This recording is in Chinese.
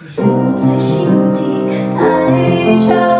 留在心底太长。